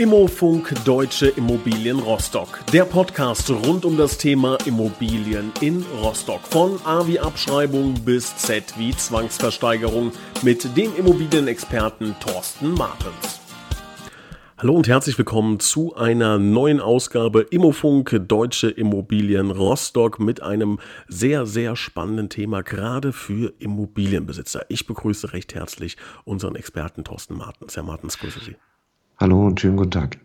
Immofunk Deutsche Immobilien Rostock. Der Podcast rund um das Thema Immobilien in Rostock. Von A wie Abschreibung bis Z wie Zwangsversteigerung mit dem Immobilienexperten Thorsten Martens. Hallo und herzlich willkommen zu einer neuen Ausgabe Immofunk Deutsche Immobilien Rostock mit einem sehr, sehr spannenden Thema, gerade für Immobilienbesitzer. Ich begrüße recht herzlich unseren Experten Thorsten Martens. Herr Martens, grüße Sie. Hallo und schönen guten Tag.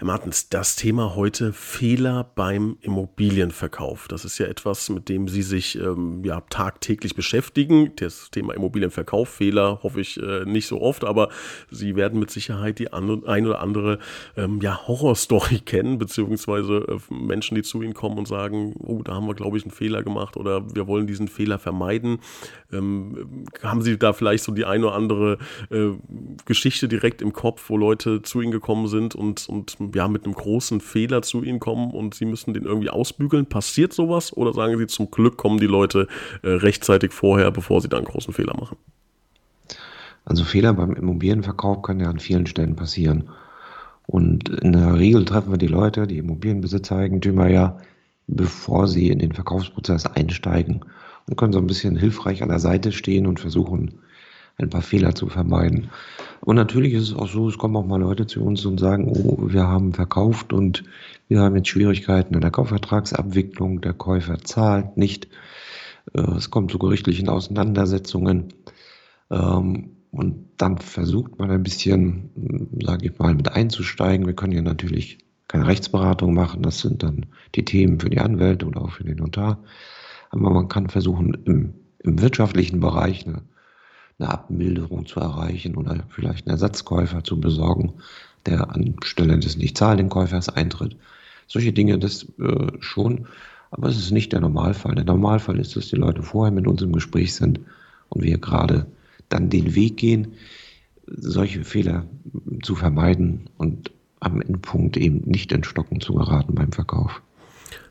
Herr Martens, das Thema heute Fehler beim Immobilienverkauf. Das ist ja etwas, mit dem Sie sich ähm, ja, tagtäglich beschäftigen. Das Thema Immobilienverkauf, Fehler hoffe ich äh, nicht so oft, aber Sie werden mit Sicherheit die an, ein oder andere ähm, ja, Horrorstory kennen, beziehungsweise äh, Menschen, die zu Ihnen kommen und sagen, oh, da haben wir, glaube ich, einen Fehler gemacht oder wir wollen diesen Fehler vermeiden. Ähm, haben Sie da vielleicht so die eine oder andere äh, Geschichte direkt im Kopf, wo Leute zu Ihnen gekommen sind und, und ja, mit einem großen Fehler zu ihnen kommen und sie müssen den irgendwie ausbügeln? Passiert sowas? Oder sagen sie, zum Glück kommen die Leute äh, rechtzeitig vorher, bevor sie da einen großen Fehler machen? Also Fehler beim Immobilienverkauf können ja an vielen Stellen passieren. Und in der Regel treffen wir die Leute, die Immobilienbesitzer, Eigentümer ja, bevor sie in den Verkaufsprozess einsteigen und können so ein bisschen hilfreich an der Seite stehen und versuchen, ein paar Fehler zu vermeiden. Und natürlich ist es auch so, es kommen auch mal Leute zu uns und sagen, oh, wir haben verkauft und wir haben jetzt Schwierigkeiten in der Kaufvertragsabwicklung, der Käufer zahlt nicht, äh, es kommt zu gerichtlichen Auseinandersetzungen. Ähm, und dann versucht man ein bisschen, sage ich mal, mit einzusteigen. Wir können ja natürlich keine Rechtsberatung machen, das sind dann die Themen für die Anwälte oder auch für den Notar. Aber man kann versuchen, im, im wirtschaftlichen Bereich eine eine Abmilderung zu erreichen oder vielleicht einen Ersatzkäufer zu besorgen, der anstelle des nicht zahlenden Käufers eintritt. Solche Dinge, das äh, schon, aber es ist nicht der Normalfall. Der Normalfall ist, dass die Leute vorher mit uns im Gespräch sind und wir gerade dann den Weg gehen, solche Fehler zu vermeiden und am Endpunkt eben nicht in Stocken zu geraten beim Verkauf.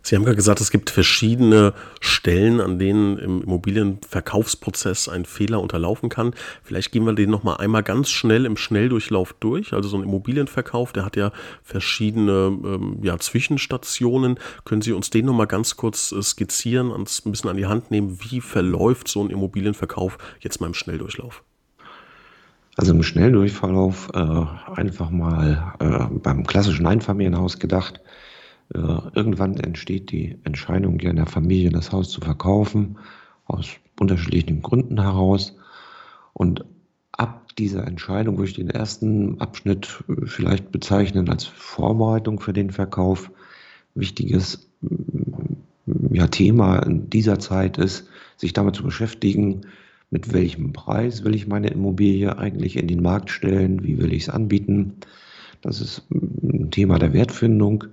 Sie haben gerade gesagt, es gibt verschiedene Stellen, an denen im Immobilienverkaufsprozess ein Fehler unterlaufen kann. Vielleicht gehen wir den nochmal einmal ganz schnell im Schnelldurchlauf durch. Also so ein Immobilienverkauf, der hat ja verschiedene ähm, ja, Zwischenstationen. Können Sie uns den nochmal ganz kurz äh, skizzieren, uns ein bisschen an die Hand nehmen? Wie verläuft so ein Immobilienverkauf jetzt mal im Schnelldurchlauf? Also im Schnelldurchverlauf äh, einfach mal äh, beim klassischen Einfamilienhaus gedacht irgendwann entsteht die Entscheidung ja in der Familie, das Haus zu verkaufen, aus unterschiedlichen Gründen heraus. Und ab dieser Entscheidung würde ich den ersten Abschnitt vielleicht bezeichnen als Vorbereitung für den Verkauf. Wichtiges ja, Thema in dieser Zeit ist, sich damit zu beschäftigen, mit welchem Preis will ich meine Immobilie eigentlich in den Markt stellen, wie will ich es anbieten. Das ist ein Thema der Wertfindung.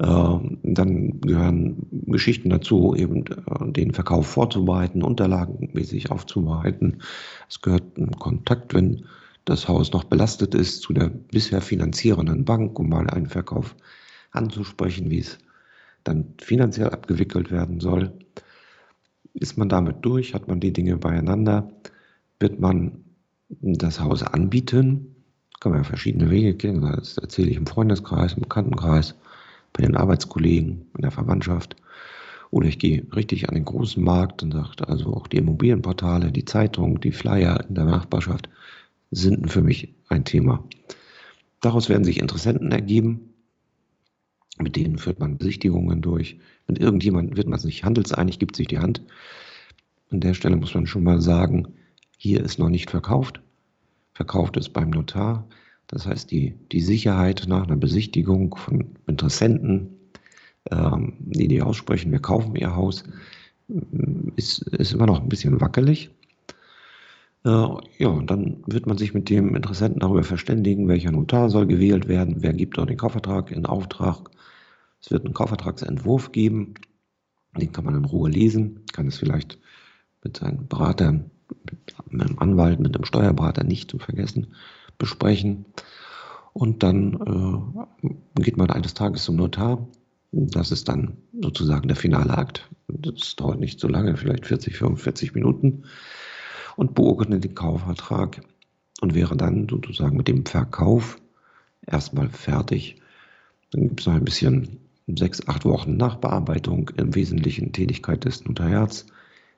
Ähm, dann gehören Geschichten dazu, eben äh, den Verkauf vorzubereiten, unterlagenmäßig aufzubereiten. Es gehört ein Kontakt, wenn das Haus noch belastet ist, zu der bisher finanzierenden Bank, um mal einen Verkauf anzusprechen, wie es dann finanziell abgewickelt werden soll. Ist man damit durch, hat man die Dinge beieinander, wird man das Haus anbieten, kann man ja verschiedene Wege gehen, das erzähle ich im Freundeskreis, im Bekanntenkreis, bei den Arbeitskollegen, in der Verwandtschaft. Oder ich gehe richtig an den großen Markt und sage, also auch die Immobilienportale, die Zeitung, die Flyer in der Nachbarschaft sind für mich ein Thema. Daraus werden sich Interessenten ergeben, mit denen führt man Besichtigungen durch. Mit irgendjemandem wird man sich handelseinig, gibt sich die Hand. An der Stelle muss man schon mal sagen, hier ist noch nicht verkauft. Verkauft ist beim Notar. Das heißt, die, die Sicherheit nach einer Besichtigung von Interessenten, ähm, die die aussprechen, wir kaufen ihr Haus, ist, ist immer noch ein bisschen wackelig. Äh, ja, und dann wird man sich mit dem Interessenten darüber verständigen, welcher Notar soll gewählt werden, wer gibt dort den Kaufvertrag in Auftrag. Es wird einen Kaufvertragsentwurf geben, den kann man in Ruhe lesen, kann es vielleicht mit seinem Berater, mit einem Anwalt, mit einem Steuerberater nicht zu vergessen, besprechen. Und dann äh, geht man eines Tages zum Notar. Das ist dann sozusagen der finale Akt. Das dauert nicht so lange, vielleicht 40, 45 Minuten. Und beurkundet den Kaufvertrag und wäre dann sozusagen mit dem Verkauf erstmal fertig. Dann gibt es noch ein bisschen sechs, acht Wochen Nachbearbeitung, im Wesentlichen Tätigkeit des Notariats,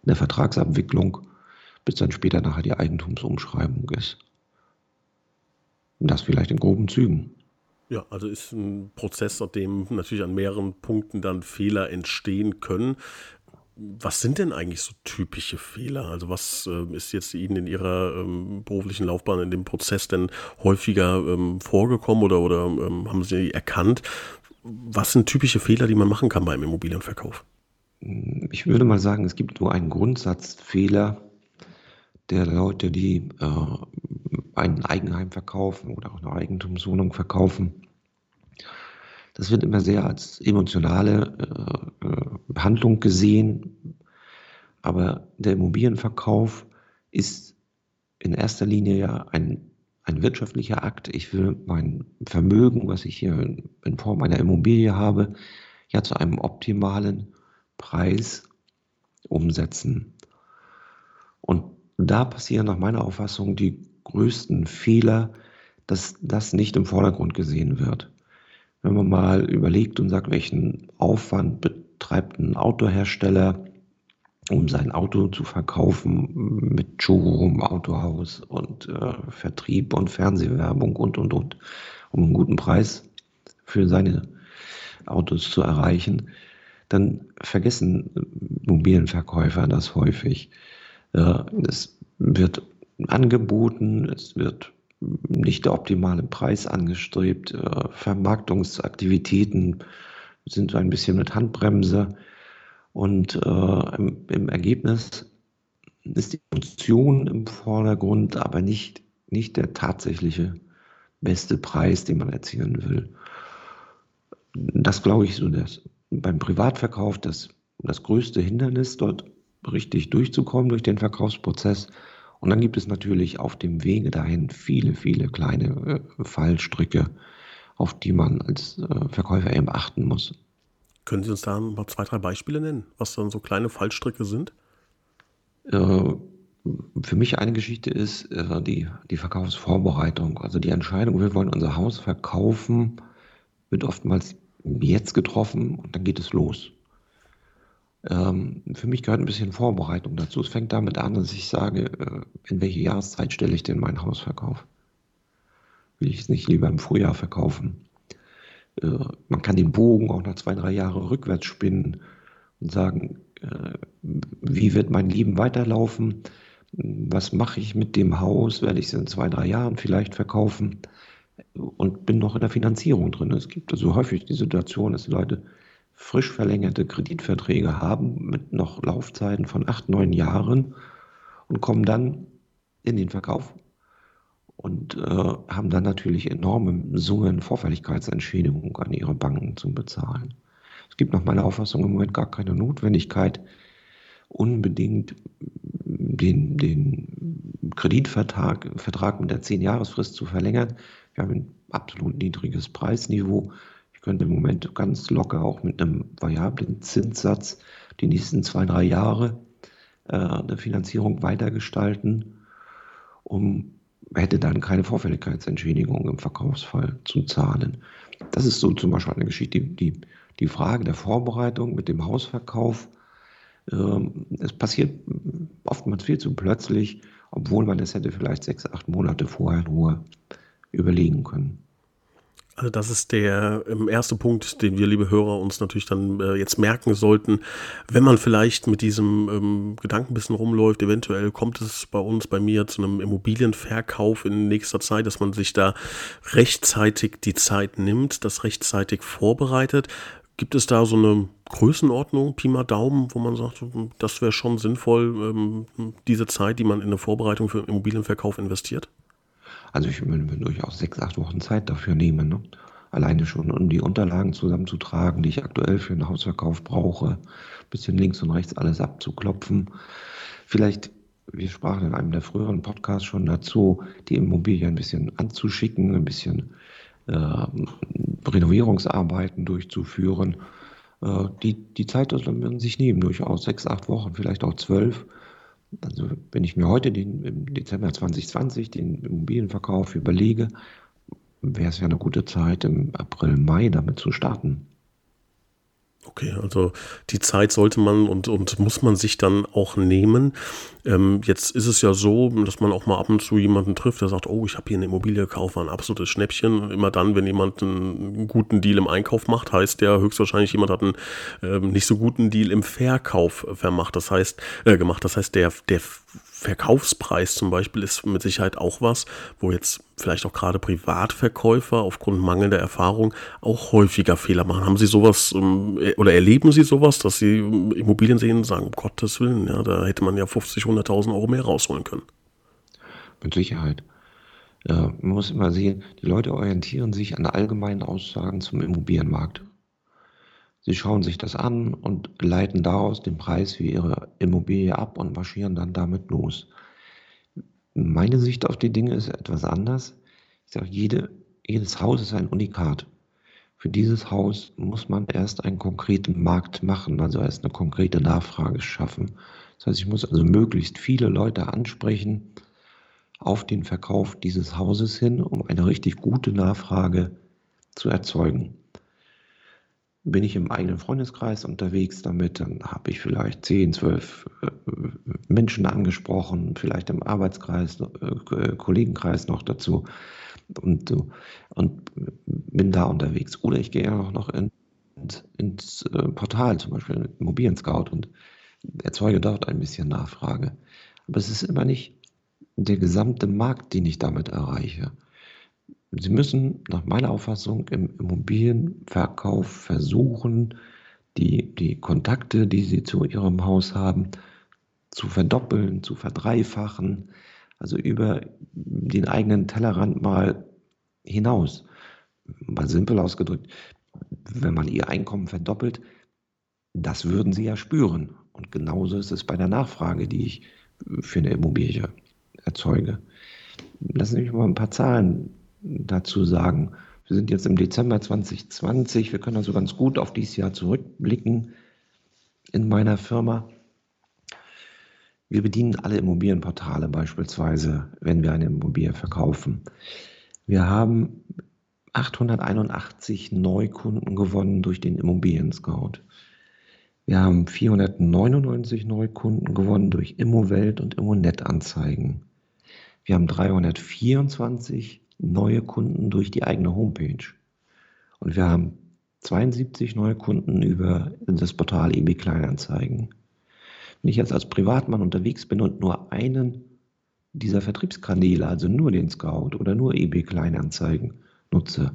in der Vertragsabwicklung, bis dann später nachher die Eigentumsumschreibung ist. Und das vielleicht in groben Zügen. Ja, also ist ein Prozess, aus dem natürlich an mehreren Punkten dann Fehler entstehen können. Was sind denn eigentlich so typische Fehler? Also was äh, ist jetzt Ihnen in Ihrer ähm, beruflichen Laufbahn in dem Prozess denn häufiger ähm, vorgekommen oder, oder ähm, haben Sie erkannt? Was sind typische Fehler, die man machen kann beim Immobilienverkauf? Ich würde mal sagen, es gibt nur einen Grundsatzfehler der Leute, die äh, ein Eigenheim verkaufen oder auch eine Eigentumswohnung verkaufen. Das wird immer sehr als emotionale äh, äh, Handlung gesehen, aber der Immobilienverkauf ist in erster Linie ja ein, ein wirtschaftlicher Akt. Ich will mein Vermögen, was ich hier in, in Form einer Immobilie habe, ja zu einem optimalen Preis umsetzen. Und da passieren nach meiner Auffassung die größten Fehler, dass das nicht im Vordergrund gesehen wird. Wenn man mal überlegt und sagt, welchen Aufwand betreibt ein Autohersteller, um sein Auto zu verkaufen mit Showroom, Autohaus und äh, Vertrieb und Fernsehwerbung und, und, und, um einen guten Preis für seine Autos zu erreichen, dann vergessen Immobilienverkäufer das häufig. Äh, es wird angeboten, es wird nicht der optimale Preis angestrebt. Äh, Vermarktungsaktivitäten sind so ein bisschen mit Handbremse. Und äh, im, im, Ergebnis ist die Funktion im Vordergrund, aber nicht, nicht der tatsächliche beste Preis, den man erzielen will. Das glaube ich so, dass beim Privatverkauf das, das größte Hindernis, dort richtig durchzukommen durch den Verkaufsprozess. Und dann gibt es natürlich auf dem Wege dahin viele, viele kleine äh, Fallstricke, auf die man als äh, Verkäufer eben achten muss. Können Sie uns da mal zwei, drei Beispiele nennen, was dann so kleine Fallstricke sind? Äh, für mich eine Geschichte ist äh, die, die Verkaufsvorbereitung. Also die Entscheidung, wir wollen unser Haus verkaufen, wird oftmals jetzt getroffen und dann geht es los. Ähm, für mich gehört ein bisschen Vorbereitung dazu. Es fängt damit an, dass ich sage, äh, in welche Jahreszeit stelle ich denn mein Haus verkaufen? Will ich es nicht lieber im Frühjahr verkaufen? Äh, man kann den Bogen auch noch zwei, drei Jahre rückwärts spinnen und sagen, äh, wie wird mein Leben weiterlaufen? Was mache ich mit dem Haus? Werde ich es in zwei, drei Jahren vielleicht verkaufen? Und bin noch in der Finanzierung drin. Es gibt also häufig die Situation, dass die Leute frisch verlängerte Kreditverträge haben mit noch Laufzeiten von acht, neun Jahren und kommen dann in den Verkauf und äh, haben dann natürlich enorme Summen Vorfälligkeitsentschädigung an ihre Banken zu bezahlen. Es gibt nach meiner Auffassung im Moment gar keine Notwendigkeit, unbedingt den, den Kreditvertrag Vertrag mit der 10-Jahresfrist zu verlängern. Wir haben ein absolut niedriges Preisniveau. Ich könnte im Moment ganz locker auch mit einem variablen Zinssatz die nächsten zwei, drei Jahre äh, eine Finanzierung weitergestalten, um hätte dann keine Vorfälligkeitsentschädigung im Verkaufsfall zu zahlen. Das ist so zum Beispiel eine Geschichte, die, die Frage der Vorbereitung mit dem Hausverkauf. Ähm, es passiert oftmals viel zu plötzlich, obwohl man es hätte vielleicht sechs, acht Monate vorher in Ruhe überlegen können. Also das ist der ähm, erste Punkt, den wir, liebe Hörer, uns natürlich dann äh, jetzt merken sollten. Wenn man vielleicht mit diesem ähm, Gedanken ein bisschen rumläuft, eventuell kommt es bei uns, bei mir zu einem Immobilienverkauf in nächster Zeit, dass man sich da rechtzeitig die Zeit nimmt, das rechtzeitig vorbereitet. Gibt es da so eine Größenordnung, Pi mal Daumen, wo man sagt, das wäre schon sinnvoll, ähm, diese Zeit, die man in eine Vorbereitung für Immobilienverkauf investiert? Also ich würde mir durchaus sechs, acht Wochen Zeit dafür nehmen. Ne? Alleine schon, um die Unterlagen zusammenzutragen, die ich aktuell für einen Hausverkauf brauche. Bisschen links und rechts alles abzuklopfen. Vielleicht, wir sprachen in einem der früheren Podcasts schon dazu, die Immobilie ein bisschen anzuschicken, ein bisschen äh, Renovierungsarbeiten durchzuführen. Äh, die, die Zeit sollte man sich nehmen, durchaus sechs, acht Wochen, vielleicht auch zwölf also wenn ich mir heute den, im Dezember 2020 den Immobilienverkauf überlege, wäre es ja eine gute Zeit, im April, Mai damit zu starten. Okay, also die Zeit sollte man und, und muss man sich dann auch nehmen. Ähm, jetzt ist es ja so, dass man auch mal ab und zu jemanden trifft, der sagt, oh, ich habe hier eine Immobilie gekauft, war ein absolutes Schnäppchen. Immer dann, wenn jemand einen guten Deal im Einkauf macht, heißt der höchstwahrscheinlich, jemand hat einen ähm, nicht so guten Deal im Verkauf vermacht. Das heißt, äh, gemacht. Das heißt, der, der Verkaufspreis zum Beispiel ist mit Sicherheit auch was, wo jetzt vielleicht auch gerade Privatverkäufer aufgrund mangelnder Erfahrung auch häufiger Fehler machen. Haben Sie sowas ähm, oder erleben Sie sowas, dass Sie Immobilien sehen und sagen, um Gottes Willen, ja, da hätte man ja 50, 100.000 Euro mehr rausholen können? Mit Sicherheit. Ja, man muss immer sehen, die Leute orientieren sich an allgemeinen Aussagen zum Immobilienmarkt. Sie schauen sich das an und leiten daraus den Preis für ihre Immobilie ab und marschieren dann damit los. Meine Sicht auf die Dinge ist etwas anders. Ich sage, jede, jedes Haus ist ein Unikat. Für dieses Haus muss man erst einen konkreten Markt machen, also erst eine konkrete Nachfrage schaffen. Das heißt, ich muss also möglichst viele Leute ansprechen auf den Verkauf dieses Hauses hin, um eine richtig gute Nachfrage zu erzeugen bin ich im eigenen Freundeskreis unterwegs damit, dann habe ich vielleicht 10, 12 äh, Menschen angesprochen, vielleicht im Arbeitskreis, äh, Kollegenkreis noch dazu und, und bin da unterwegs. Oder ich gehe auch noch in, ins äh, Portal, zum Beispiel Immobilien Scout und erzeuge dort ein bisschen Nachfrage. Aber es ist immer nicht der gesamte Markt, den ich damit erreiche. Sie müssen nach meiner Auffassung im Immobilienverkauf versuchen, die, die Kontakte, die Sie zu Ihrem Haus haben, zu verdoppeln, zu verdreifachen, also über den eigenen Tellerrand mal hinaus. Mal simpel ausgedrückt, wenn man Ihr Einkommen verdoppelt, das würden Sie ja spüren. Und genauso ist es bei der Nachfrage, die ich für eine Immobilie erzeuge. Lassen Sie mich mal ein paar Zahlen dazu sagen. Wir sind jetzt im Dezember 2020. Wir können also ganz gut auf dieses Jahr zurückblicken in meiner Firma. Wir bedienen alle Immobilienportale beispielsweise, wenn wir eine Immobilie verkaufen. Wir haben 881 Neukunden gewonnen durch den Immobilien Scout. Wir haben 499 Neukunden gewonnen durch Immowelt und Immonet-Anzeigen. Wir haben 324 neue Kunden durch die eigene Homepage. Und wir haben 72 neue Kunden über das Portal eBay Kleinanzeigen. Wenn ich jetzt als Privatmann unterwegs bin und nur einen dieser Vertriebskanäle, also nur den Scout oder nur eBay Kleinanzeigen nutze,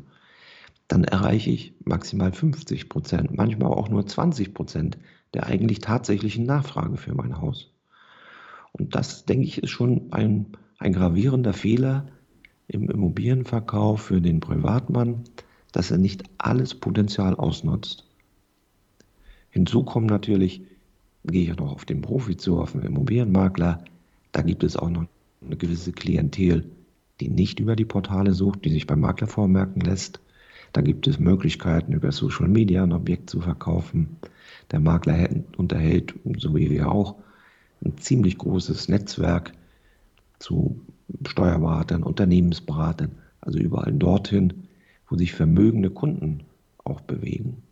dann erreiche ich maximal 50 Prozent, manchmal auch nur 20 Prozent der eigentlich tatsächlichen Nachfrage für mein Haus. Und das, denke ich, ist schon ein, ein gravierender Fehler, im Immobilienverkauf für den Privatmann, dass er nicht alles Potenzial ausnutzt. Hinzu kommen natürlich, gehe ich noch auf den Profi zu, auf den Immobilienmakler, da gibt es auch noch eine gewisse Klientel, die nicht über die Portale sucht, die sich beim Makler vormerken lässt. Da gibt es Möglichkeiten, über Social Media ein Objekt zu verkaufen. Der Makler unterhält, so wie wir auch, ein ziemlich großes Netzwerk zu Steuerberatern, Unternehmensberatern, also überall dorthin, wo sich vermögende Kunden auch bewegen.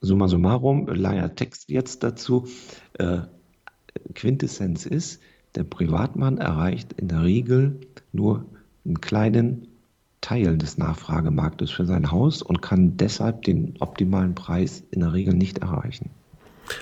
Summa summarum, leider Text jetzt dazu. Äh, Quintessenz ist, der Privatmann erreicht in der Regel nur einen kleinen Teil des Nachfragemarktes für sein Haus und kann deshalb den optimalen Preis in der Regel nicht erreichen.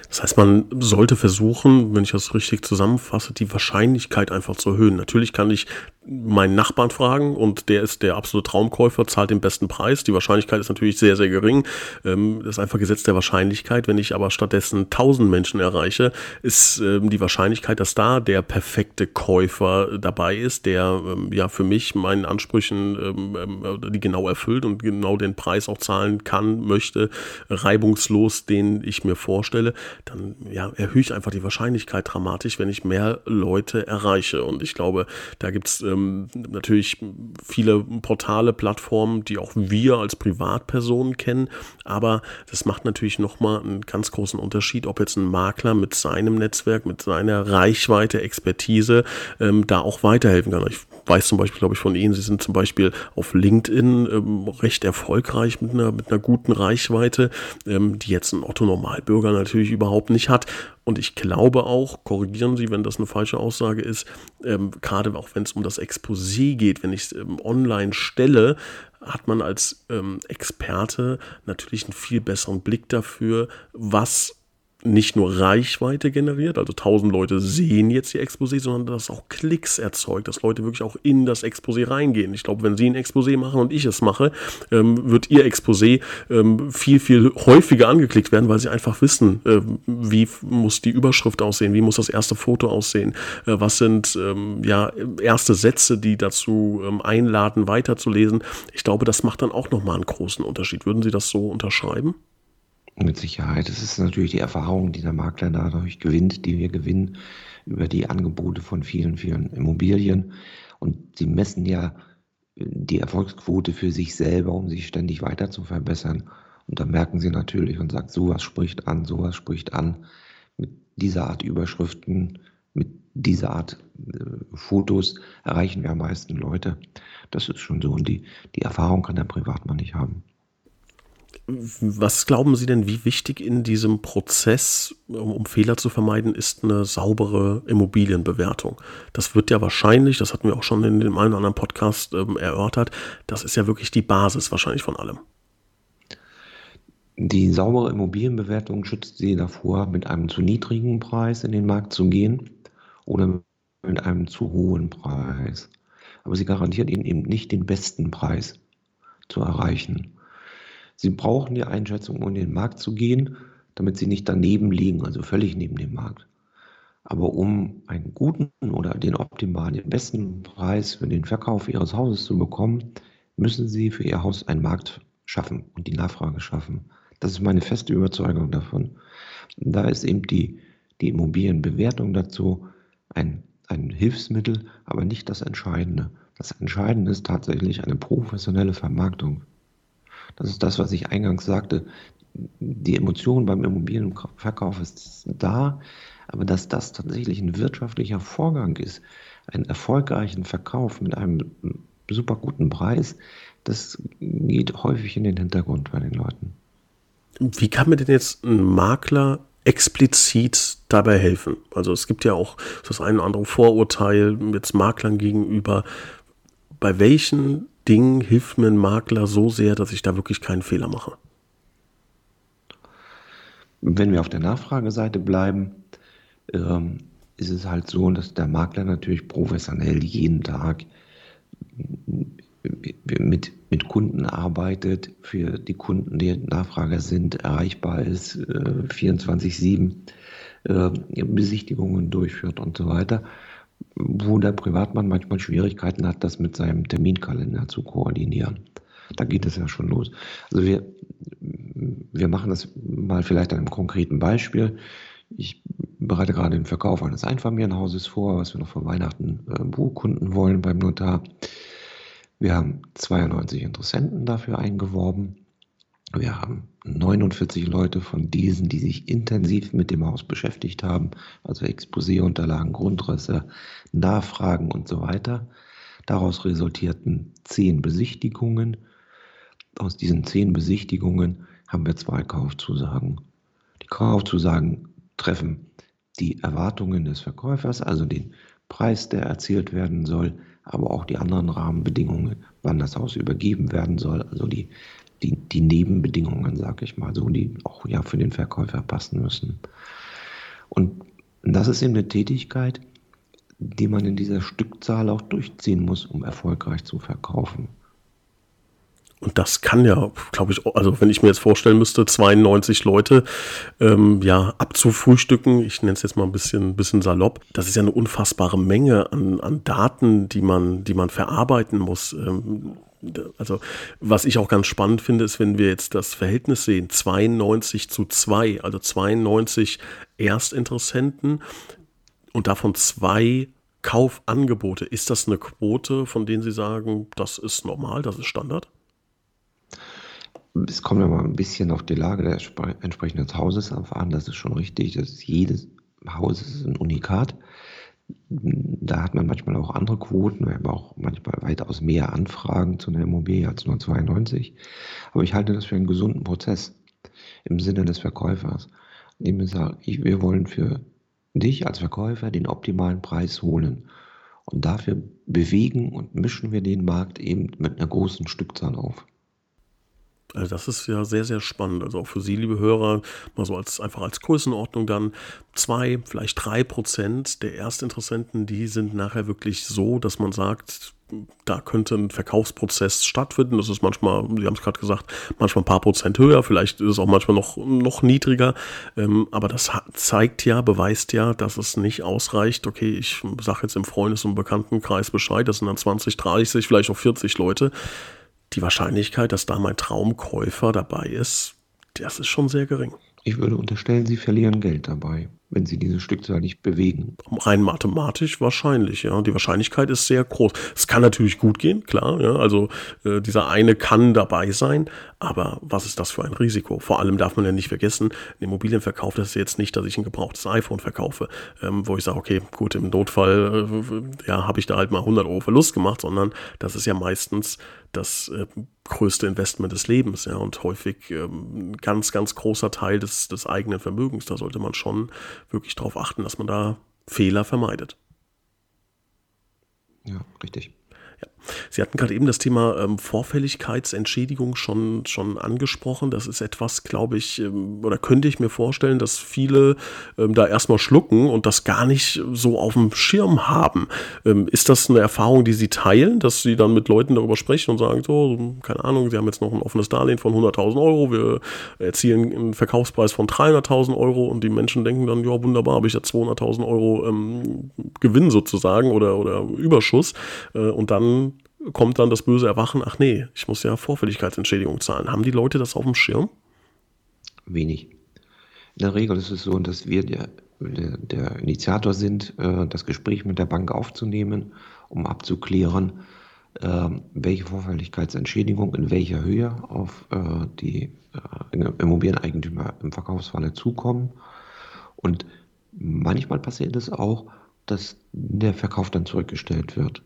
Das heißt, man sollte versuchen, wenn ich das richtig zusammenfasse, die Wahrscheinlichkeit einfach zu erhöhen. Natürlich kann ich meinen Nachbarn fragen und der ist der absolute Traumkäufer, zahlt den besten Preis. Die Wahrscheinlichkeit ist natürlich sehr, sehr gering. Ähm, das ist einfach Gesetz der Wahrscheinlichkeit. Wenn ich aber stattdessen 1000 Menschen erreiche, ist ähm, die Wahrscheinlichkeit, dass da der perfekte Käufer dabei ist, der ähm, ja für mich meinen Ansprüchen die genau erfüllt und genau den Preis auch zahlen kann, möchte, reibungslos, den ich mir vorstelle, dann ja, erhöhe ich einfach die Wahrscheinlichkeit dramatisch, wenn ich mehr Leute erreiche. Und ich glaube, da gibt's ähm, natürlich viele Portale, Plattformen, die auch wir als Privatpersonen kennen. Aber das macht natürlich nochmal einen ganz großen Unterschied, ob jetzt ein Makler mit seinem Netzwerk, mit seiner Reichweite, Expertise ähm, da auch weiterhelfen kann. Ich weiß zum Beispiel, glaube ich, von Ihnen, Sie sind zum Beispiel auf LinkedIn ähm, recht erfolgreich mit einer, mit einer guten Reichweite, ähm, die jetzt ein Otto Normalbürger natürlich überhaupt nicht hat. Und ich glaube auch, korrigieren Sie, wenn das eine falsche Aussage ist, ähm, gerade auch wenn es um das Exposé geht, wenn ich es ähm, online stelle, hat man als ähm, Experte natürlich einen viel besseren Blick dafür, was nicht nur Reichweite generiert, also tausend Leute sehen jetzt die Exposé, sondern dass auch Klicks erzeugt, dass Leute wirklich auch in das Exposé reingehen. Ich glaube, wenn Sie ein Exposé machen und ich es mache, ähm, wird Ihr Exposé ähm, viel, viel häufiger angeklickt werden, weil Sie einfach wissen, äh, wie muss die Überschrift aussehen, wie muss das erste Foto aussehen, äh, was sind ähm, ja erste Sätze, die dazu ähm, einladen, weiterzulesen. Ich glaube, das macht dann auch nochmal einen großen Unterschied. Würden Sie das so unterschreiben? Mit Sicherheit. Es ist natürlich die Erfahrung, die der Makler dadurch gewinnt, die wir gewinnen über die Angebote von vielen, vielen Immobilien. Und sie messen ja die Erfolgsquote für sich selber, um sich ständig weiter zu verbessern. Und da merken sie natürlich und sagt, sowas spricht an, sowas spricht an. Mit dieser Art Überschriften, mit dieser Art äh, Fotos erreichen wir am meisten Leute. Das ist schon so. Und die, die Erfahrung kann der Privatmann nicht haben. Was glauben Sie denn, wie wichtig in diesem Prozess, um Fehler zu vermeiden, ist eine saubere Immobilienbewertung? Das wird ja wahrscheinlich, das hatten wir auch schon in dem einen oder anderen Podcast ähm, erörtert, das ist ja wirklich die Basis wahrscheinlich von allem. Die saubere Immobilienbewertung schützt Sie davor, mit einem zu niedrigen Preis in den Markt zu gehen oder mit einem zu hohen Preis. Aber sie garantiert Ihnen eben nicht den besten Preis zu erreichen. Sie brauchen die Einschätzung, um in den Markt zu gehen, damit Sie nicht daneben liegen, also völlig neben dem Markt. Aber um einen guten oder den optimalen, den besten Preis für den Verkauf Ihres Hauses zu bekommen, müssen Sie für Ihr Haus einen Markt schaffen und die Nachfrage schaffen. Das ist meine feste Überzeugung davon. Da ist eben die, die Immobilienbewertung dazu ein, ein Hilfsmittel, aber nicht das Entscheidende. Das Entscheidende ist tatsächlich eine professionelle Vermarktung. Das ist das, was ich eingangs sagte. Die Emotion beim Immobilienverkauf ist da, aber dass das tatsächlich ein wirtschaftlicher Vorgang ist, einen erfolgreichen Verkauf mit einem super guten Preis, das geht häufig in den Hintergrund bei den Leuten. Wie kann mir denn jetzt ein Makler explizit dabei helfen? Also es gibt ja auch das ein oder andere Vorurteil jetzt Maklern gegenüber. Bei welchen Ding hilft mir ein Makler so sehr, dass ich da wirklich keinen Fehler mache. Wenn wir auf der Nachfrageseite bleiben, ähm, ist es halt so, dass der Makler natürlich professionell jeden Tag mit, mit Kunden arbeitet, für die Kunden, die Nachfrager sind, erreichbar ist, äh, 24-7 äh, Besichtigungen durchführt und so weiter wo der Privatmann manchmal Schwierigkeiten hat, das mit seinem Terminkalender zu koordinieren. Da geht es ja schon los. Also wir, wir machen das mal vielleicht an einem konkreten Beispiel. Ich bereite gerade den Verkauf eines Einfamilienhauses vor, was wir noch vor Weihnachten äh, beurkunden wollen beim Notar. Wir haben 92 Interessenten dafür eingeworben. Wir haben 49 Leute von diesen, die sich intensiv mit dem Haus beschäftigt haben, also Exposé-Unterlagen, Grundrisse, Nachfragen und so weiter. Daraus resultierten zehn Besichtigungen. Aus diesen zehn Besichtigungen haben wir zwei Kaufzusagen. Die Kaufzusagen treffen die Erwartungen des Verkäufers, also den Preis, der erzielt werden soll, aber auch die anderen Rahmenbedingungen, wann das Haus übergeben werden soll, also die die, die Nebenbedingungen, sage ich mal so, die auch ja für den Verkäufer passen müssen. Und das ist eben eine Tätigkeit, die man in dieser Stückzahl auch durchziehen muss, um erfolgreich zu verkaufen. Und das kann ja, glaube ich, also wenn ich mir jetzt vorstellen müsste, 92 Leute ähm, ja abzufrühstücken, ich nenne es jetzt mal ein bisschen, bisschen salopp, das ist ja eine unfassbare Menge an, an Daten, die man, die man verarbeiten muss. Ähm, also was ich auch ganz spannend finde, ist, wenn wir jetzt das Verhältnis sehen, 92 zu 2, also 92 Erstinteressenten und davon zwei Verkaufangebote, ist das eine Quote, von denen Sie sagen, das ist normal, das ist Standard? Es kommt immer ein bisschen auf die Lage des entsprechenden Hauses an. Das ist schon richtig. Das ist jedes Haus ist ein Unikat. Da hat man manchmal auch andere Quoten, wir haben auch manchmal weitaus mehr Anfragen zu einer Immobilie als nur 92. Aber ich halte das für einen gesunden Prozess im Sinne des Verkäufers. Indem ich sage, wir wollen für dich als Verkäufer den optimalen Preis holen. Und dafür bewegen und mischen wir den Markt eben mit einer großen Stückzahl auf. Also das ist ja sehr, sehr spannend. Also auch für Sie, liebe Hörer, mal so als einfach als Größenordnung dann zwei, vielleicht drei Prozent der Erstinteressenten, die sind nachher wirklich so, dass man sagt, da könnte ein Verkaufsprozess stattfinden. Das ist manchmal, Sie haben es gerade gesagt, manchmal ein paar Prozent höher, vielleicht ist es auch manchmal noch, noch niedriger. Ähm, aber das zeigt ja, beweist ja, dass es nicht ausreicht. Okay, ich sage jetzt im Freundes- und Bekanntenkreis Bescheid, das sind dann 20, 30, vielleicht auch 40 Leute die Wahrscheinlichkeit, dass da mein Traumkäufer dabei ist, das ist schon sehr gering. Ich würde unterstellen, Sie verlieren Geld dabei wenn sie diese Stückzahl nicht bewegen. Rein mathematisch wahrscheinlich, ja. Die Wahrscheinlichkeit ist sehr groß. Es kann natürlich gut gehen, klar, ja. Also äh, dieser eine kann dabei sein, aber was ist das für ein Risiko? Vor allem darf man ja nicht vergessen, ein Immobilienverkauf, das ist jetzt nicht, dass ich ein gebrauchtes iPhone verkaufe, ähm, wo ich sage, okay, gut, im Notfall, äh, ja, habe ich da halt mal 100 Euro Verlust gemacht, sondern das ist ja meistens das äh, größte Investment des Lebens, ja, und häufig ähm, ein ganz, ganz großer Teil des, des eigenen Vermögens. Da sollte man schon wirklich darauf achten, dass man da Fehler vermeidet. Ja, richtig. Ja. Sie hatten gerade eben das Thema ähm, Vorfälligkeitsentschädigung schon, schon angesprochen. Das ist etwas, glaube ich, ähm, oder könnte ich mir vorstellen, dass viele ähm, da erstmal schlucken und das gar nicht so auf dem Schirm haben. Ähm, ist das eine Erfahrung, die Sie teilen, dass Sie dann mit Leuten darüber sprechen und sagen, so, keine Ahnung, Sie haben jetzt noch ein offenes Darlehen von 100.000 Euro, wir erzielen einen Verkaufspreis von 300.000 Euro und die Menschen denken dann, ja, wunderbar, habe ich ja 200.000 Euro ähm, Gewinn sozusagen oder, oder Überschuss äh, und dann kommt dann das böse Erwachen, ach nee, ich muss ja Vorfälligkeitsentschädigung zahlen. Haben die Leute das auf dem Schirm? Wenig. In der Regel ist es so, dass wir der, der, der Initiator sind, äh, das Gespräch mit der Bank aufzunehmen, um abzuklären, äh, welche Vorfälligkeitsentschädigung in welcher Höhe auf äh, die Immobilieneigentümer im Verkaufsfalle zukommen. Und manchmal passiert es auch, dass der Verkauf dann zurückgestellt wird,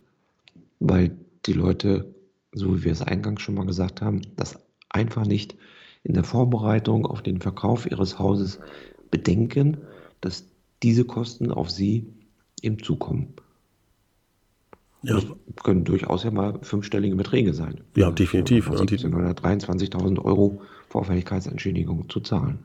weil die Leute, so wie wir es eingangs schon mal gesagt haben, das einfach nicht in der Vorbereitung auf den Verkauf ihres Hauses bedenken, dass diese Kosten auf sie eben zukommen. Ja. Das können durchaus ja mal fünfstellige Beträge sein. Ja, definitiv. 1723.000 Euro Vorfälligkeitsentschädigung zu zahlen.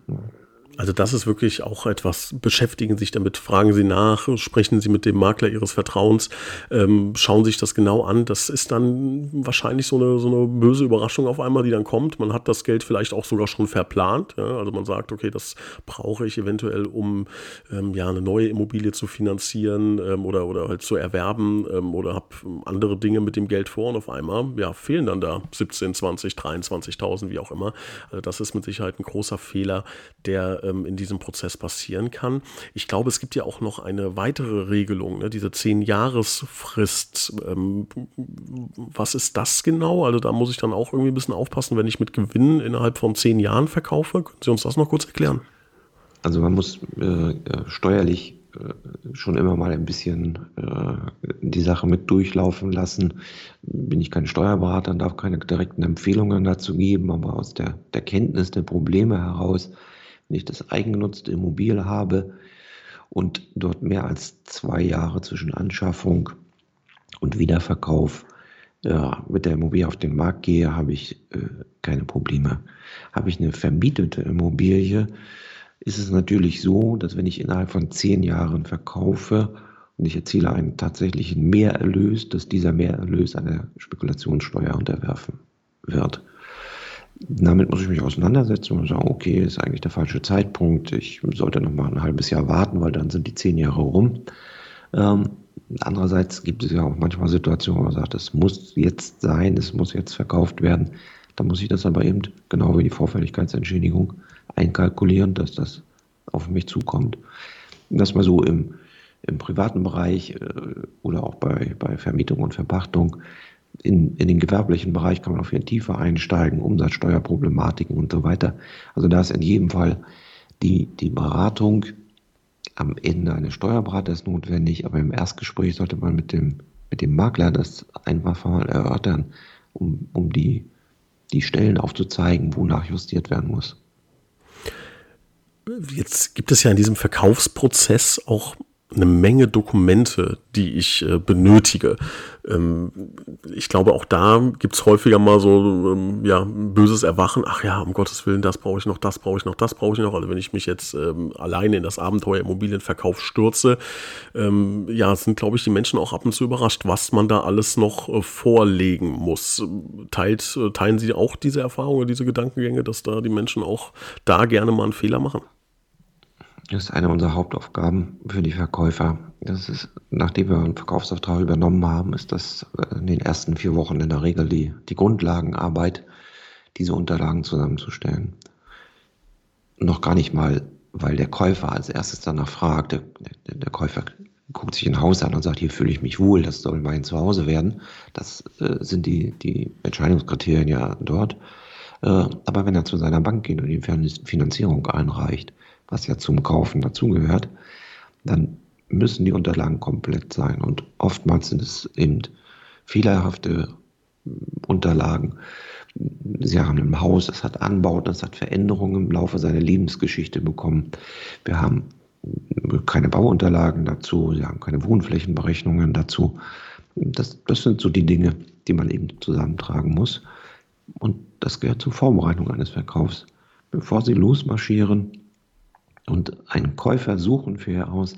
Also das ist wirklich auch etwas, beschäftigen sich damit, fragen Sie nach, sprechen Sie mit dem Makler Ihres Vertrauens, ähm, schauen sich das genau an. Das ist dann wahrscheinlich so eine, so eine böse Überraschung auf einmal, die dann kommt. Man hat das Geld vielleicht auch sogar schon verplant. Ja? Also man sagt, okay, das brauche ich eventuell, um ähm, ja, eine neue Immobilie zu finanzieren ähm, oder, oder halt zu erwerben ähm, oder habe andere Dinge mit dem Geld vor und auf einmal ja, fehlen dann da 17, 20, 23.000, wie auch immer. Also das ist mit Sicherheit ein großer Fehler, der ähm, in diesem Prozess passieren kann. Ich glaube, es gibt ja auch noch eine weitere Regelung, ne? diese zehn-Jahres-Frist. Ähm, was ist das genau? Also da muss ich dann auch irgendwie ein bisschen aufpassen, wenn ich mit Gewinn innerhalb von zehn Jahren verkaufe. Können Sie uns das noch kurz erklären? Also man muss äh, steuerlich äh, schon immer mal ein bisschen äh, die Sache mit durchlaufen lassen. Bin ich kein Steuerberater darf keine direkten Empfehlungen dazu geben, aber aus der, der Kenntnis der Probleme heraus wenn ich das eigengenutzte Immobil habe und dort mehr als zwei Jahre zwischen Anschaffung und Wiederverkauf ja, mit der Immobilie auf den Markt gehe, habe ich äh, keine Probleme. Habe ich eine vermietete Immobilie, ist es natürlich so, dass wenn ich innerhalb von zehn Jahren verkaufe und ich erziele einen tatsächlichen Mehrerlös, dass dieser Mehrerlös einer Spekulationssteuer unterwerfen wird damit muss ich mich auseinandersetzen und sagen, okay, ist eigentlich der falsche Zeitpunkt. Ich sollte noch mal ein halbes Jahr warten, weil dann sind die zehn Jahre rum. Ähm, andererseits gibt es ja auch manchmal Situationen, wo man sagt, es muss jetzt sein, es muss jetzt verkauft werden. Da muss ich das aber eben, genau wie die Vorfälligkeitsentschädigung, einkalkulieren, dass das auf mich zukommt. Das mal so im, im privaten Bereich äh, oder auch bei, bei Vermietung und Verpachtung. In, in den gewerblichen Bereich kann man auf jeden tiefer einsteigen, Umsatzsteuerproblematiken und so weiter. Also da ist in jedem Fall die, die Beratung am Ende eines Steuerberaters notwendig, aber im Erstgespräch sollte man mit dem, mit dem Makler das einfach mal erörtern, um, um die, die Stellen aufzuzeigen, wonach justiert werden muss. Jetzt gibt es ja in diesem Verkaufsprozess auch eine Menge Dokumente, die ich äh, benötige. Ähm, ich glaube, auch da gibt's häufiger mal so ähm, ja, böses Erwachen. Ach ja, um Gottes Willen, das brauche ich noch, das brauche ich noch, das brauche ich noch. Also wenn ich mich jetzt ähm, alleine in das Abenteuer Immobilienverkauf stürze, ähm, ja, sind, glaube ich, die Menschen auch ab und zu überrascht, was man da alles noch äh, vorlegen muss. Teilt, äh, teilen Sie auch diese Erfahrungen, diese Gedankengänge, dass da die Menschen auch da gerne mal einen Fehler machen? Das ist eine unserer Hauptaufgaben für die Verkäufer. Das ist, nachdem wir einen Verkaufsauftrag übernommen haben, ist das äh, in den ersten vier Wochen in der Regel die, die Grundlagenarbeit, diese Unterlagen zusammenzustellen. Noch gar nicht mal, weil der Käufer als erstes danach fragt. Der, der, der Käufer guckt sich ein Haus an und sagt, hier fühle ich mich wohl, das soll mein Zuhause werden. Das äh, sind die, die Entscheidungskriterien ja dort. Äh, aber wenn er zu seiner Bank geht und die Finanzierung einreicht, was ja zum Kaufen dazugehört, dann müssen die Unterlagen komplett sein. Und oftmals sind es eben fehlerhafte Unterlagen. Sie haben ein Haus, es hat Anbauten, es hat Veränderungen im Laufe seiner Lebensgeschichte bekommen. Wir haben keine Bauunterlagen dazu, sie haben keine Wohnflächenberechnungen dazu. Das, das sind so die Dinge, die man eben zusammentragen muss. Und das gehört zur Vorbereitung eines Verkaufs. Bevor Sie losmarschieren, und einen Käufer suchen für Ihr Haus,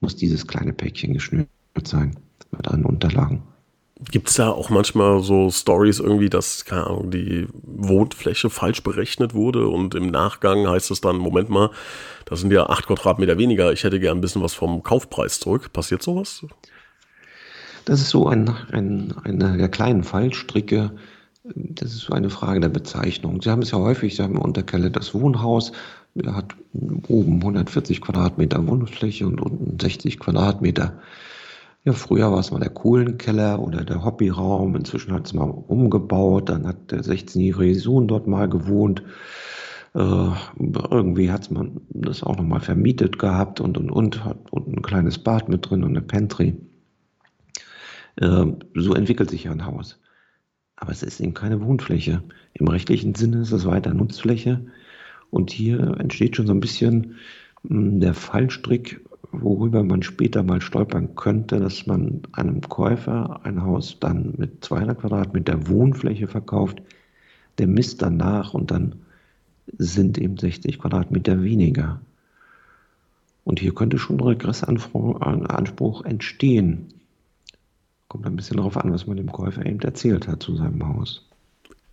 muss dieses kleine Päckchen geschnürt sein mit allen Unterlagen. Gibt es da auch manchmal so Stories irgendwie, dass, keine Ahnung, die Wohnfläche falsch berechnet wurde und im Nachgang heißt es dann, Moment mal, das sind ja acht Quadratmeter weniger, ich hätte gern ein bisschen was vom Kaufpreis zurück. Passiert sowas? Das ist so ein, ein, einer der kleinen Fallstricke. Das ist so eine Frage der Bezeichnung. Sie haben es ja häufig, Sie haben im Unterkeller das Wohnhaus, hat oben 140 Quadratmeter Wohnfläche und unten 60 Quadratmeter. Ja, früher war es mal der Kohlenkeller oder der Hobbyraum. Inzwischen hat es mal umgebaut. Dann hat der 16-jährige Sohn dort mal gewohnt. Äh, irgendwie hat man das auch nochmal vermietet gehabt und, und, und. Hat unten ein kleines Bad mit drin und eine Pantry. Äh, so entwickelt sich ja ein Haus. Aber es ist eben keine Wohnfläche. Im rechtlichen Sinne ist es weiter Nutzfläche. Und hier entsteht schon so ein bisschen hm, der Fallstrick, worüber man später mal stolpern könnte, dass man einem Käufer ein Haus dann mit 200 Quadratmeter Wohnfläche verkauft, der misst dann nach und dann sind eben 60 Quadratmeter weniger. Und hier könnte schon ein Regressanspruch entstehen. Kommt ein bisschen darauf an, was man dem Käufer eben erzählt hat zu seinem Haus.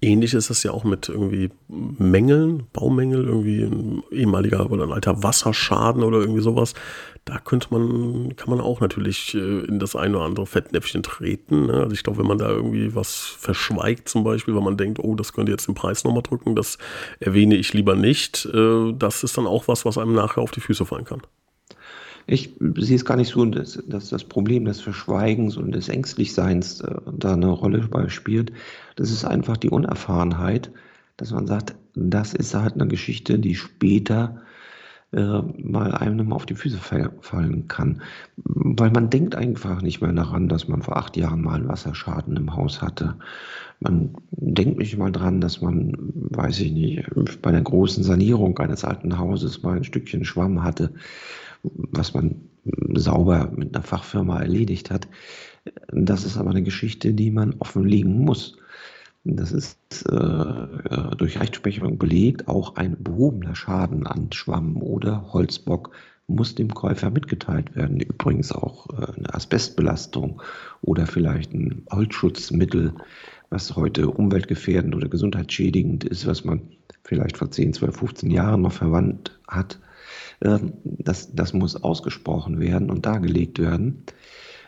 Ähnlich ist es ja auch mit irgendwie Mängeln, Baumängeln, irgendwie ein ehemaliger oder ein alter Wasserschaden oder irgendwie sowas. Da könnte man, kann man auch natürlich äh, in das eine oder andere Fettnäpfchen treten. Ne? Also ich glaube, wenn man da irgendwie was verschweigt zum Beispiel, weil man denkt, oh, das könnte jetzt den Preis nochmal drücken, das erwähne ich lieber nicht. Äh, das ist dann auch was, was einem nachher auf die Füße fallen kann. Ich sehe es gar nicht so, dass, dass das Problem des Verschweigens und des Ängstlichseins äh, da eine Rolle spielt. Das ist einfach die Unerfahrenheit, dass man sagt, das ist halt eine Geschichte, die später äh, mal einem auf die Füße fallen kann. Weil man denkt einfach nicht mehr daran, dass man vor acht Jahren mal einen Wasserschaden im Haus hatte. Man denkt nicht mal dran, dass man, weiß ich nicht, bei der großen Sanierung eines alten Hauses mal ein Stückchen Schwamm hatte was man sauber mit einer Fachfirma erledigt hat. Das ist aber eine Geschichte, die man offenlegen muss. Das ist äh, durch Rechtsprechung belegt. Auch ein behobener Schaden an Schwamm oder Holzbock muss dem Käufer mitgeteilt werden. Übrigens auch äh, eine Asbestbelastung oder vielleicht ein Holzschutzmittel, was heute umweltgefährdend oder gesundheitsschädigend ist, was man vielleicht vor 10, 12, 15 Jahren noch verwandt hat. Ähm, das, das muss ausgesprochen werden und dargelegt werden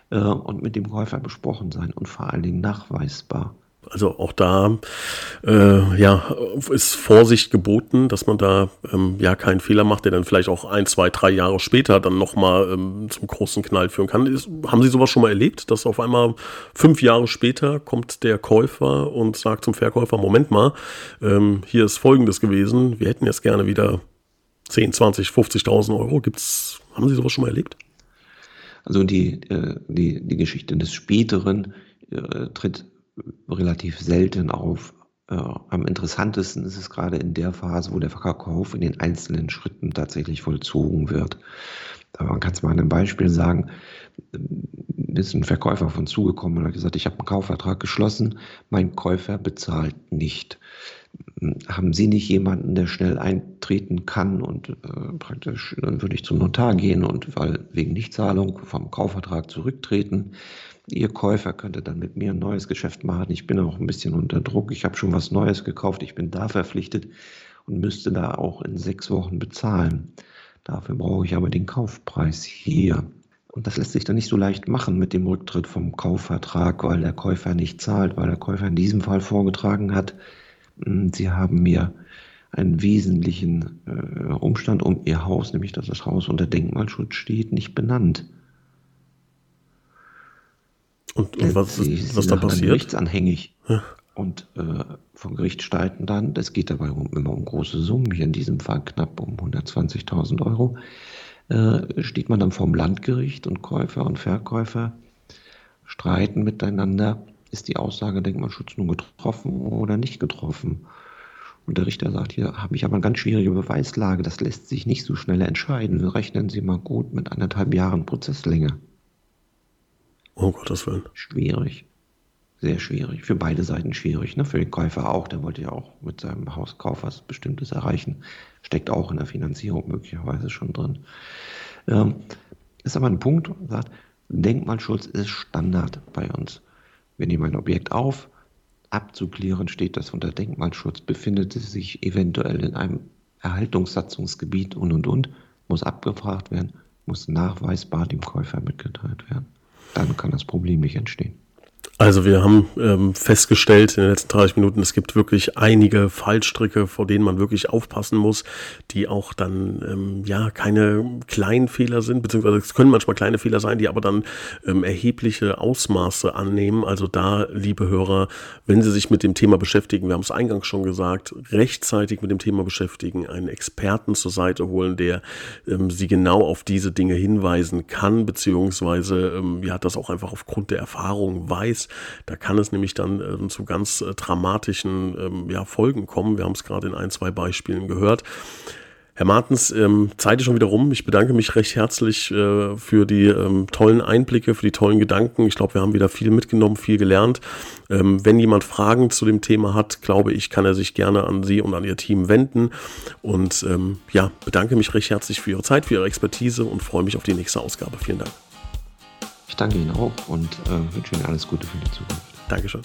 äh, und mit dem Käufer besprochen sein und vor allen Dingen nachweisbar. Also auch da äh, ja, ist Vorsicht geboten, dass man da ähm, ja keinen Fehler macht, der dann vielleicht auch ein, zwei, drei Jahre später dann nochmal ähm, zum großen Knall führen kann. Ist, haben Sie sowas schon mal erlebt, dass auf einmal fünf Jahre später kommt der Käufer und sagt zum Verkäufer, Moment mal, ähm, hier ist Folgendes gewesen, wir hätten jetzt gerne wieder 10, 20, 50.000 Euro. Gibt's, haben Sie sowas schon mal erlebt? Also die, äh, die, die Geschichte des Späteren äh, tritt relativ selten auf. Äh, am interessantesten ist es gerade in der Phase, wo der Verkauf in den einzelnen Schritten tatsächlich vollzogen wird. Man kann es mal an einem Beispiel sagen, ist ein Verkäufer von zugekommen und hat gesagt, ich habe einen Kaufvertrag geschlossen, mein Käufer bezahlt nicht. Haben Sie nicht jemanden, der schnell eintreten kann und äh, praktisch, dann würde ich zum Notar gehen und weil wegen Nichtzahlung vom Kaufvertrag zurücktreten. Ihr Käufer könnte dann mit mir ein neues Geschäft machen. Ich bin auch ein bisschen unter Druck. Ich habe schon was Neues gekauft. Ich bin da verpflichtet und müsste da auch in sechs Wochen bezahlen. Dafür brauche ich aber den Kaufpreis hier. Und das lässt sich dann nicht so leicht machen mit dem Rücktritt vom Kaufvertrag, weil der Käufer nicht zahlt, weil der Käufer in diesem Fall vorgetragen hat, hm, sie haben mir einen wesentlichen äh, Umstand um ihr Haus, nämlich dass das Haus unter Denkmalschutz steht, nicht benannt. Und, und was, ist, was da passiert? Gerichtsanhängig. Ja. Und äh, vom Gericht streiten dann, das geht dabei um, immer um große Summen, hier in diesem Fall knapp um 120.000 Euro, äh, steht man dann vorm Landgericht und Käufer und Verkäufer streiten miteinander, ist die Aussage Denkmalschutz nun getroffen oder nicht getroffen. Und der Richter sagt, hier habe ich aber eine ganz schwierige Beweislage, das lässt sich nicht so schnell entscheiden. Rechnen Sie mal gut mit anderthalb Jahren Prozesslänge. Oh Gottes Willen. Schwierig. Sehr schwierig. Für beide Seiten schwierig. Ne? Für den Käufer auch. Der wollte ja auch mit seinem Hauskauf was Bestimmtes erreichen. Steckt auch in der Finanzierung möglicherweise schon drin. Ähm, ist aber ein Punkt, sagt, Denkmalschutz ist Standard bei uns. Wir nehmen ein Objekt auf, abzuklären steht das unter Denkmalschutz, befindet es sich eventuell in einem Erhaltungssatzungsgebiet und und und, muss abgefragt werden, muss nachweisbar dem Käufer mitgeteilt werden dann kann das Problem nicht entstehen. Also wir haben ähm, festgestellt in den letzten 30 Minuten, es gibt wirklich einige Fallstricke, vor denen man wirklich aufpassen muss, die auch dann ähm, ja keine kleinen Fehler sind, beziehungsweise es können manchmal kleine Fehler sein, die aber dann ähm, erhebliche Ausmaße annehmen. Also da, liebe Hörer, wenn Sie sich mit dem Thema beschäftigen, wir haben es eingangs schon gesagt, rechtzeitig mit dem Thema beschäftigen, einen Experten zur Seite holen, der ähm, Sie genau auf diese Dinge hinweisen kann, beziehungsweise ähm, ja das auch einfach aufgrund der Erfahrung weiß da kann es nämlich dann äh, zu ganz äh, dramatischen ähm, ja, Folgen kommen. Wir haben es gerade in ein, zwei Beispielen gehört. Herr Martens, ähm, Zeit ist schon wieder rum. Ich bedanke mich recht herzlich äh, für die ähm, tollen Einblicke, für die tollen Gedanken. Ich glaube, wir haben wieder viel mitgenommen, viel gelernt. Ähm, wenn jemand Fragen zu dem Thema hat, glaube ich, kann er sich gerne an Sie und an Ihr Team wenden. Und ähm, ja, bedanke mich recht herzlich für Ihre Zeit, für Ihre Expertise und freue mich auf die nächste Ausgabe. Vielen Dank. Ich danke Ihnen auch und äh, wünsche Ihnen alles Gute für die Zukunft. Dankeschön.